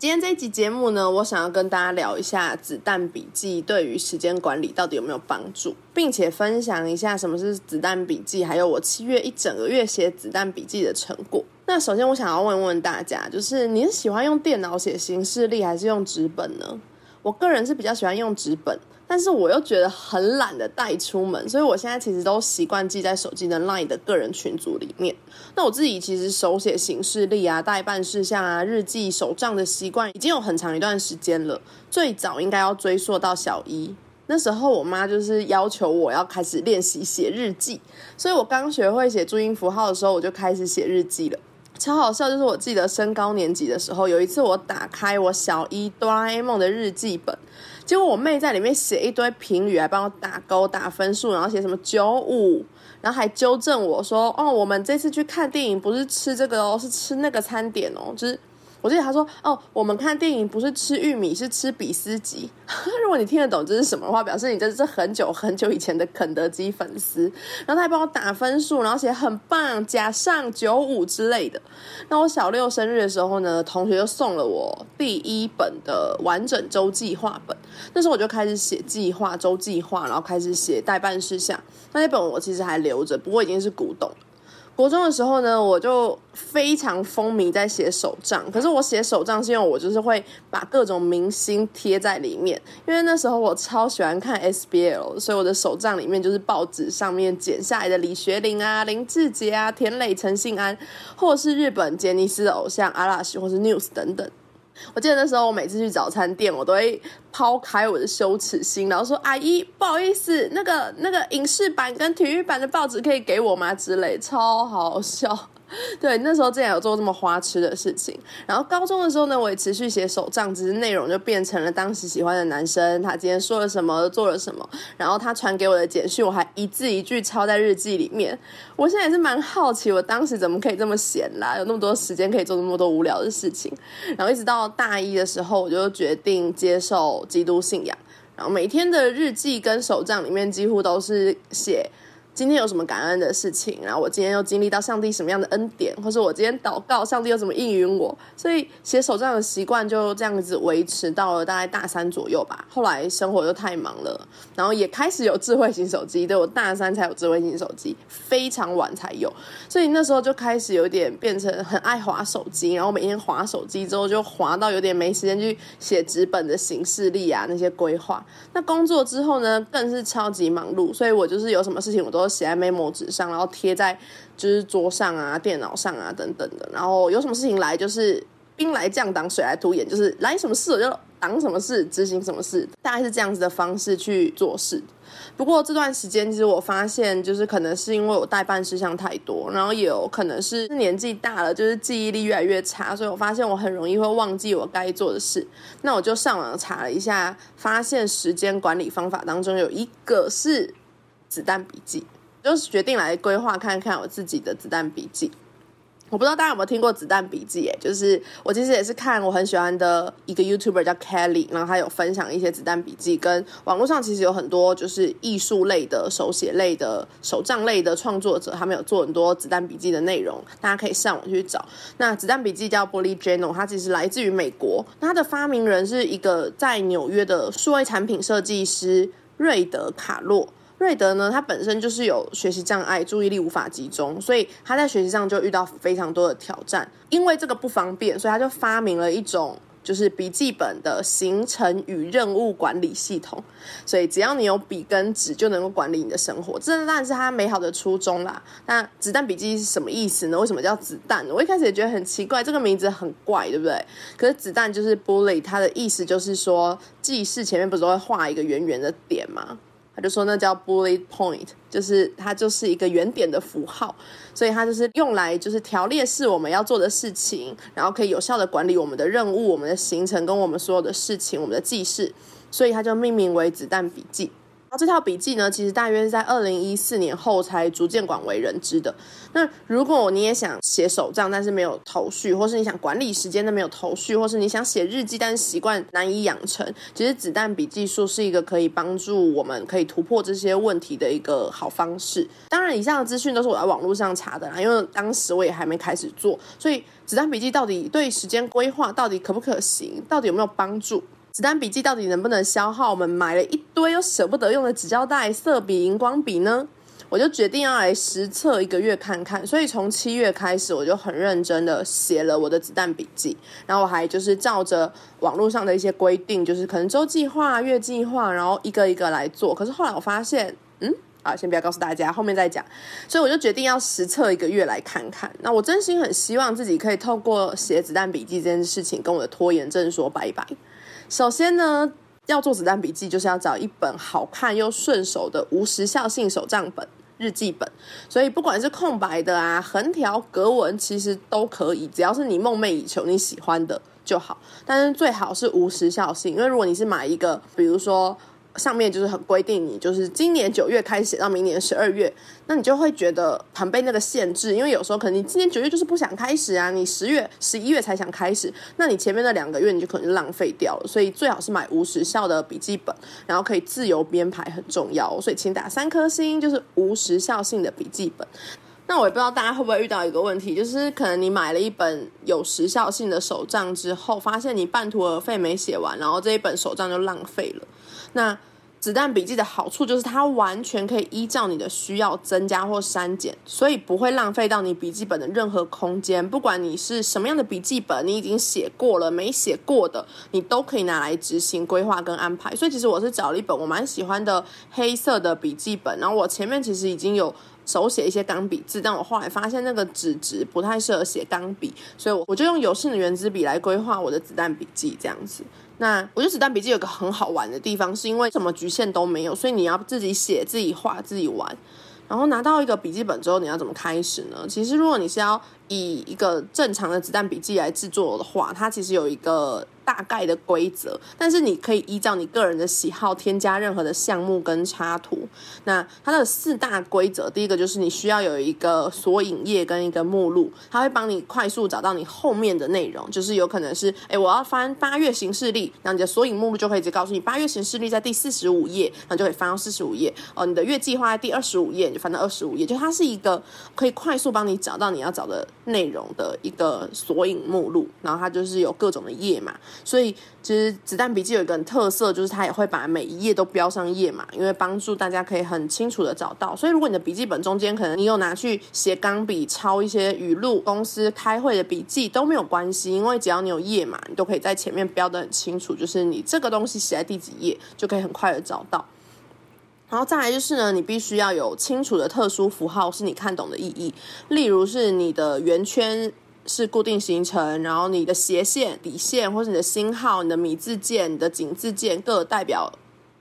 今天这一集节目呢，我想要跟大家聊一下子弹笔记对于时间管理到底有没有帮助，并且分享一下什么是子弹笔记，还有我七月一整个月写子弹笔记的成果。那首先我想要问问大家，就是你是喜欢用电脑写行事历，还是用纸本呢？我个人是比较喜欢用纸本。但是我又觉得很懒得带出门，所以我现在其实都习惯记在手机的 LINE 的个人群组里面。那我自己其实手写行事历啊、代办事项啊、日记、手账的习惯已经有很长一段时间了。最早应该要追溯到小一，那时候我妈就是要求我要开始练习写日记，所以我刚学会写注音符号的时候，我就开始写日记了。超好笑，就是我记得升高年级的时候，有一次我打开我小一哆啦 A 梦的日记本。结果我妹在里面写一堆评语，还帮我打勾打分数，然后写什么九五，然后还纠正我说：“哦，我们这次去看电影不是吃这个哦，是吃那个餐点哦。”就是。我记得他说：“哦，我们看电影不是吃玉米，是吃比斯吉。如果你听得懂这是什么的话，表示你这是很久很久以前的肯德基粉丝。然后他还帮我打分数，然后写很棒，加上九五之类的。那我小六生日的时候呢，同学就送了我第一本的完整周计划本。那时候我就开始写计划、周计划，然后开始写代办事项。那那本我其实还留着，不过已经是古董。”国中的时候呢，我就非常风靡在写手账。可是我写手账是因为我就是会把各种明星贴在里面，因为那时候我超喜欢看 SBL，所以我的手账里面就是报纸上面剪下来的李学林啊、林志杰啊、田磊、陈信安，或者是日本杰尼斯的偶像阿拉西或是 News 等等。我记得那时候，我每次去早餐店，我都会抛开我的羞耻心，然后说：“阿姨，不好意思，那个那个影视版跟体育版的报纸可以给我吗？”之类，超好笑。对，那时候竟然有做这么花痴的事情。然后高中的时候呢，我也持续写手账，只是内容就变成了当时喜欢的男生他今天说了什么，做了什么，然后他传给我的简讯，我还一字一句抄在日记里面。我现在也是蛮好奇，我当时怎么可以这么闲啦，有那么多时间可以做那么多无聊的事情。然后一直到大一的时候，我就决定接受基督信仰，然后每天的日记跟手账里面几乎都是写。今天有什么感恩的事情？然后我今天又经历到上帝什么样的恩典，或是我今天祷告，上帝又怎么应允我？所以写手账的习惯就这样子维持到了大概大三左右吧。后来生活又太忙了，然后也开始有智慧型手机。对我大三才有智慧型手机，非常晚才有，所以那时候就开始有点变成很爱划手机，然后每天划手机之后就划到有点没时间去写纸本的形式力啊那些规划。那工作之后呢，更是超级忙碌，所以我就是有什么事情我都。都写在 memo 纸上，然后贴在就是桌上啊、电脑上啊等等的。然后有什么事情来，就是兵来将挡，水来土掩，就是来什么事我就挡什么事，执行什么事，大概是这样子的方式去做事。不过这段时间，其实我发现，就是可能是因为我代办事项太多，然后也有可能是年纪大了，就是记忆力越来越差，所以我发现我很容易会忘记我该做的事。那我就上网查了一下，发现时间管理方法当中有一个是子弹笔记。就是决定来规划看看我自己的子弹笔记。我不知道大家有没有听过子弹笔记？哎，就是我其实也是看我很喜欢的一个 YouTuber 叫 Kelly，然后他有分享一些子弹笔记，跟网络上其实有很多就是艺术类的、手写类的、手账类的创作者，他们有做很多子弹笔记的内容，大家可以上网去找。那子弹笔记叫 Bullet Journal，它其实来自于美国，那它的发明人是一个在纽约的数位产品设计师瑞德卡洛。瑞德呢，他本身就是有学习障碍，注意力无法集中，所以他在学习上就遇到非常多的挑战。因为这个不方便，所以他就发明了一种就是笔记本的行程与任务管理系统。所以只要你有笔跟纸，就能够管理你的生活。这当然是他美好的初衷啦。那子弹笔记是什么意思呢？为什么叫子弹？我一开始也觉得很奇怪，这个名字很怪，对不对？可是子弹就是 bullet，它的意思就是说记事前面不是会画一个圆圆的点吗？他就说那叫 bullet point，就是它就是一个圆点的符号，所以它就是用来就是条列式我们要做的事情，然后可以有效的管理我们的任务、我们的行程跟我们所有的事情、我们的记事，所以它就命名为子弹笔记。然后这套笔记呢，其实大约是在二零一四年后才逐渐广为人知的。那如果你也想写手账，但是没有头绪，或是你想管理时间但没有头绪，或是你想写日记，但是习惯难以养成，其实子弹笔记术是一个可以帮助我们可以突破这些问题的一个好方式。当然，以上的资讯都是我在网络上查的啦，因为当时我也还没开始做，所以子弹笔记到底对时间规划到底可不可行，到底有没有帮助？子弹笔记到底能不能消耗我们买了一堆又舍不得用的纸胶带、色笔、荧光笔呢？我就决定要来实测一个月看看。所以从七月开始，我就很认真的写了我的子弹笔记，然后我还就是照着网络上的一些规定，就是可能周计划、月计划，然后一个一个来做。可是后来我发现，嗯，啊，先不要告诉大家，后面再讲。所以我就决定要实测一个月来看看。那我真心很希望自己可以透过写子弹笔记这件事情，跟我的拖延症说拜拜。首先呢，要做子弹笔记，就是要找一本好看又顺手的无时效性手账本、日记本。所以不管是空白的啊、横条、格纹，其实都可以，只要是你梦寐以求、你喜欢的就好。但是最好是无时效性，因为如果你是买一个，比如说。上面就是很规定，你就是今年九月开始写到明年十二月，那你就会觉得很被那个限制，因为有时候可能你今年九月就是不想开始啊，你十月、十一月才想开始，那你前面那两个月你就可能就浪费掉了。所以最好是买无时效的笔记本，然后可以自由编排，很重要。所以请打三颗星，就是无时效性的笔记本。那我也不知道大家会不会遇到一个问题，就是可能你买了一本有时效性的手账之后，发现你半途而废没写完，然后这一本手账就浪费了。那子弹笔记的好处就是它完全可以依照你的需要增加或删减，所以不会浪费到你笔记本的任何空间。不管你是什么样的笔记本，你已经写过了没写过的，你都可以拿来执行规划跟安排。所以其实我是找了一本我蛮喜欢的黑色的笔记本，然后我前面其实已经有手写一些钢笔字，但我后来发现那个纸质不太适合写钢笔，所以我我就用有性的圆珠笔来规划我的子弹笔记这样子。那我觉得子弹笔记有个很好玩的地方，是因为什么局限都没有，所以你要自己写、自己画、自己玩。然后拿到一个笔记本之后，你要怎么开始呢？其实如果你是要以一个正常的子弹笔记来制作的话，它其实有一个。大概的规则，但是你可以依照你个人的喜好添加任何的项目跟插图。那它的四大规则，第一个就是你需要有一个索引页跟一个目录，它会帮你快速找到你后面的内容。就是有可能是，哎，我要翻八月行事历，然后你的索引目录就可以直接告诉你八月行事历在第四十五页，然后就可以翻到四十五页。哦，你的月计划在第二十五页，你就翻到二十五页。就它是一个可以快速帮你找到你要找的内容的一个索引目录，然后它就是有各种的页码。所以，其实子弹笔记有一个很特色，就是它也会把每一页都标上页码，因为帮助大家可以很清楚的找到。所以，如果你的笔记本中间可能你有拿去写钢笔抄一些语录、公司开会的笔记都没有关系，因为只要你有页码，你都可以在前面标的很清楚，就是你这个东西写在第几页，就可以很快的找到。然后再来就是呢，你必须要有清楚的特殊符号，是你看懂的意义，例如是你的圆圈。是固定形成，然后你的斜线、底线，或是你的星号、你的米字键、你的井字键，各代表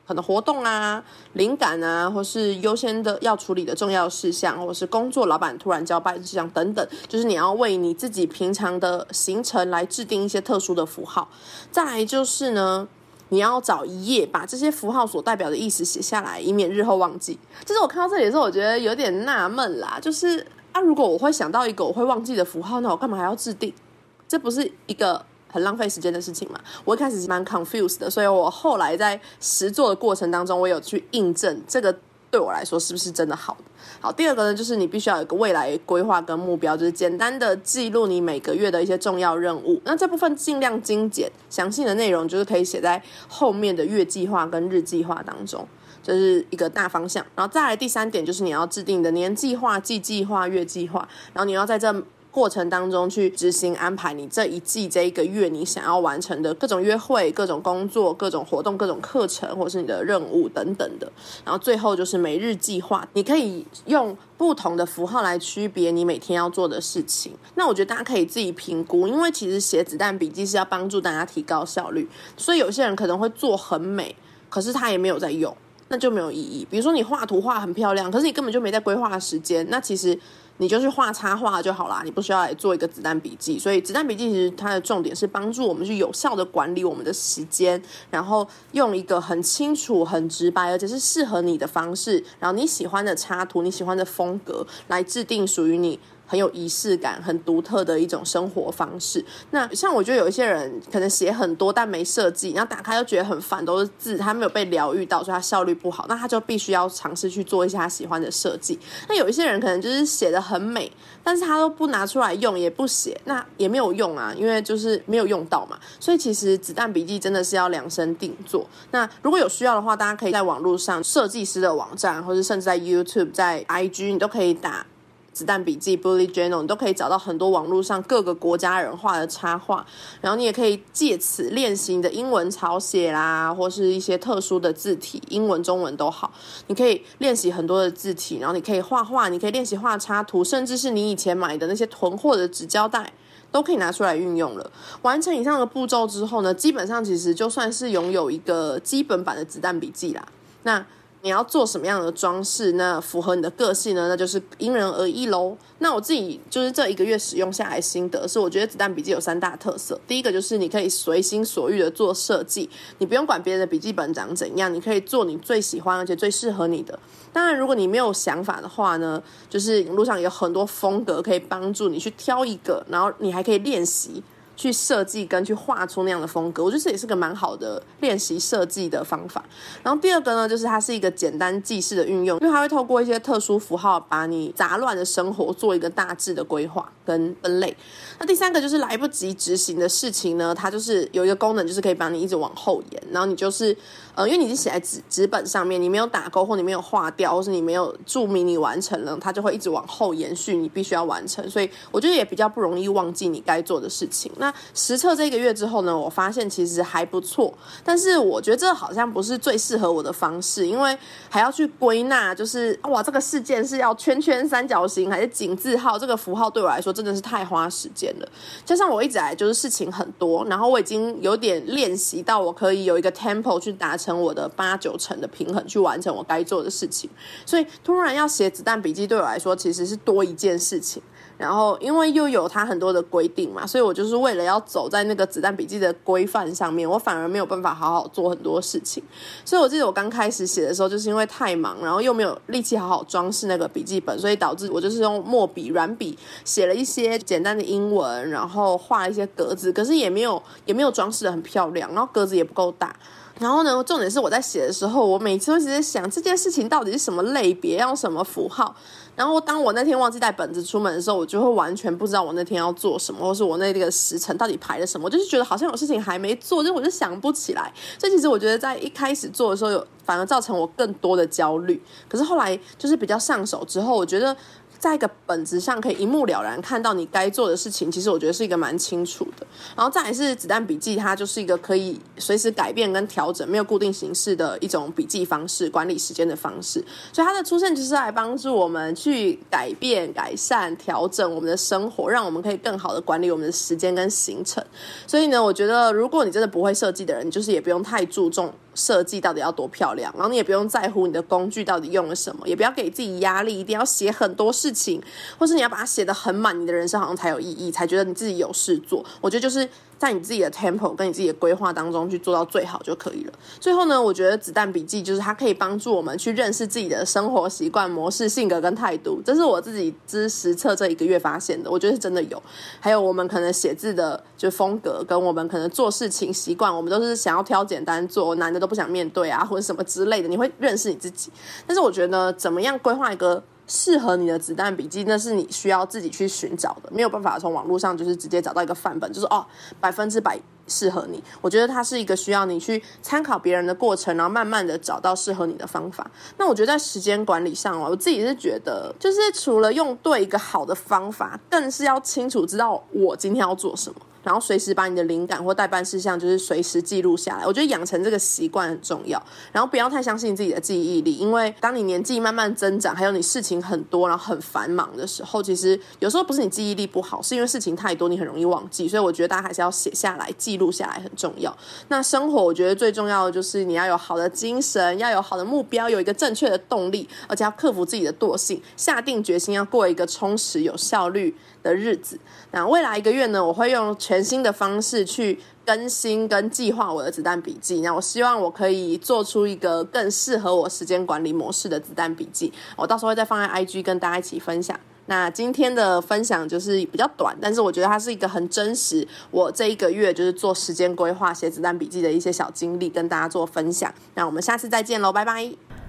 很多活动啊、灵感啊，或是优先的要处理的重要事项，或是工作老板突然交办事项等等，就是你要为你自己平常的行程来制定一些特殊的符号。再来就是呢，你要找一页把这些符号所代表的意思写下来，以免日后忘记。就是我看到这里的时候，我觉得有点纳闷啦，就是。啊如果我会想到一个我会忘记的符号，那我干嘛还要制定？这不是一个很浪费时间的事情嘛？我一开始是蛮 confused 的，所以我后来在实做的过程当中，我有去印证这个对我来说是不是真的好的。好，第二个呢，就是你必须要有一个未来规划跟目标，就是简单的记录你每个月的一些重要任务。那这部分尽量精简，详细的内容就是可以写在后面的月计划跟日计划当中。这是一个大方向，然后再来第三点就是你要制定的年计划、季计划、月计划，然后你要在这过程当中去执行安排你这一季这一个月你想要完成的各种约会、各种工作、各种活动、各种课程，或者是你的任务等等的。然后最后就是每日计划，你可以用不同的符号来区别你每天要做的事情。那我觉得大家可以自己评估，因为其实写子弹笔记是要帮助大家提高效率，所以有些人可能会做很美，可是他也没有在用。那就没有意义。比如说你画图画很漂亮，可是你根本就没在规划时间，那其实你就去画插画就好啦，你不需要来做一个子弹笔记。所以子弹笔记其实它的重点是帮助我们去有效的管理我们的时间，然后用一个很清楚、很直白，而且是适合你的方式，然后你喜欢的插图、你喜欢的风格来制定属于你。很有仪式感、很独特的一种生活方式。那像我觉得有一些人可能写很多，但没设计，然后打开又觉得很烦，都是字，他没有被疗愈到，所以他效率不好。那他就必须要尝试去做一些他喜欢的设计。那有一些人可能就是写的很美，但是他都不拿出来用，也不写，那也没有用啊，因为就是没有用到嘛。所以其实子弹笔记真的是要量身定做。那如果有需要的话，大家可以在网络上设计师的网站，或者甚至在 YouTube、在 IG，你都可以打。子弹笔记 （Bullet Journal） 你都可以找到很多网络上各个国家人画的插画，然后你也可以借此练习你的英文抄写啦，或是一些特殊的字体，英文、中文都好。你可以练习很多的字体，然后你可以画画，你可以练习画插图，甚至是你以前买的那些囤货的纸胶带，都可以拿出来运用了。完成以上的步骤之后呢，基本上其实就算是拥有一个基本版的子弹笔记啦。那你要做什么样的装饰，那符合你的个性呢？那就是因人而异喽。那我自己就是这一个月使用下来心得是，我觉得子弹笔记有三大特色。第一个就是你可以随心所欲的做设计，你不用管别人的笔记本长怎样，你可以做你最喜欢而且最适合你的。当然，如果你没有想法的话呢，就是路上有很多风格可以帮助你去挑一个，然后你还可以练习。去设计跟去画出那样的风格，我觉得这也是个蛮好的练习设计的方法。然后第二个呢，就是它是一个简单记事的运用，因为它会透过一些特殊符号，把你杂乱的生活做一个大致的规划跟分类。那第三个就是来不及执行的事情呢，它就是有一个功能，就是可以帮你一直往后延。然后你就是呃，因为你已经写在纸纸本上面，你没有打勾或你没有划掉，或是你没有注明你完成了，它就会一直往后延续，你必须要完成。所以我觉得也比较不容易忘记你该做的事情。那实测这个月之后呢，我发现其实还不错，但是我觉得这好像不是最适合我的方式，因为还要去归纳，就是哇，这个事件是要圈圈、三角形还是井字号？这个符号对我来说真的是太花时间了。加上我一直来就是事情很多，然后我已经有点练习到我可以有一个 tempo 去达成成我的八九成的平衡，去完成我该做的事情。所以突然要写子弹笔记，对我来说其实是多一件事情。然后，因为又有它很多的规定嘛，所以我就是为了要走在那个子弹笔记的规范上面，我反而没有办法好好做很多事情。所以我记得我刚开始写的时候，就是因为太忙，然后又没有力气好好装饰那个笔记本，所以导致我就是用墨笔、软笔写了一些简单的英文，然后画了一些格子，可是也没有也没有装饰的很漂亮，然后格子也不够大。然后呢，重点是我在写的时候，我每次都直在想这件事情到底是什么类别，要用什么符号。然后当我那天忘记带本子出门的时候，我就会完全不知道我那天要做什么，或是我那个时辰到底排了什么，我就是觉得好像有事情还没做，就我就想不起来。这其实我觉得在一开始做的时候，有反而造成我更多的焦虑。可是后来就是比较上手之后，我觉得。在一个本子上可以一目了然看到你该做的事情，其实我觉得是一个蛮清楚的。然后再来是子弹笔记，它就是一个可以随时改变跟调整、没有固定形式的一种笔记方式，管理时间的方式。所以它的出现就是来帮助我们去改变、改善、调整我们的生活，让我们可以更好的管理我们的时间跟行程。所以呢，我觉得如果你真的不会设计的人，就是也不用太注重。设计到底要多漂亮，然后你也不用在乎你的工具到底用了什么，也不要给自己压力，一定要写很多事情，或是你要把它写得很满，你的人生好像才有意义，才觉得你自己有事做。我觉得就是。在你自己的 tempo 跟你自己的规划当中去做到最好就可以了。最后呢，我觉得子弹笔记就是它可以帮助我们去认识自己的生活习惯模式、性格跟态度。这是我自己之实测这一个月发现的，我觉得是真的有。还有我们可能写字的就风格，跟我们可能做事情习惯，我们都是想要挑简单做，难的都不想面对啊，或者什么之类的。你会认识你自己。但是我觉得怎么样规划一个？适合你的子弹笔记，那是你需要自己去寻找的，没有办法从网络上就是直接找到一个范本，就是哦百分之百适合你。我觉得它是一个需要你去参考别人的过程，然后慢慢的找到适合你的方法。那我觉得在时间管理上哦，我自己是觉得，就是除了用对一个好的方法，更是要清楚知道我今天要做什么。然后随时把你的灵感或代办事项就是随时记录下来。我觉得养成这个习惯很重要，然后不要太相信自己的记忆力，因为当你年纪慢慢增长，还有你事情很多，然后很繁忙的时候，其实有时候不是你记忆力不好，是因为事情太多，你很容易忘记。所以我觉得大家还是要写下来，记录下来很重要。那生活我觉得最重要的就是你要有好的精神，要有好的目标，有一个正确的动力，而且要克服自己的惰性，下定决心要过一个充实有效率的日子。那未来一个月呢，我会用全新的方式去更新跟计划我的子弹笔记。那我希望我可以做出一个更适合我时间管理模式的子弹笔记。我到时候会再放在 IG 跟大家一起分享。那今天的分享就是比较短，但是我觉得它是一个很真实。我这一个月就是做时间规划、写子弹笔记的一些小经历，跟大家做分享。那我们下次再见喽，拜拜。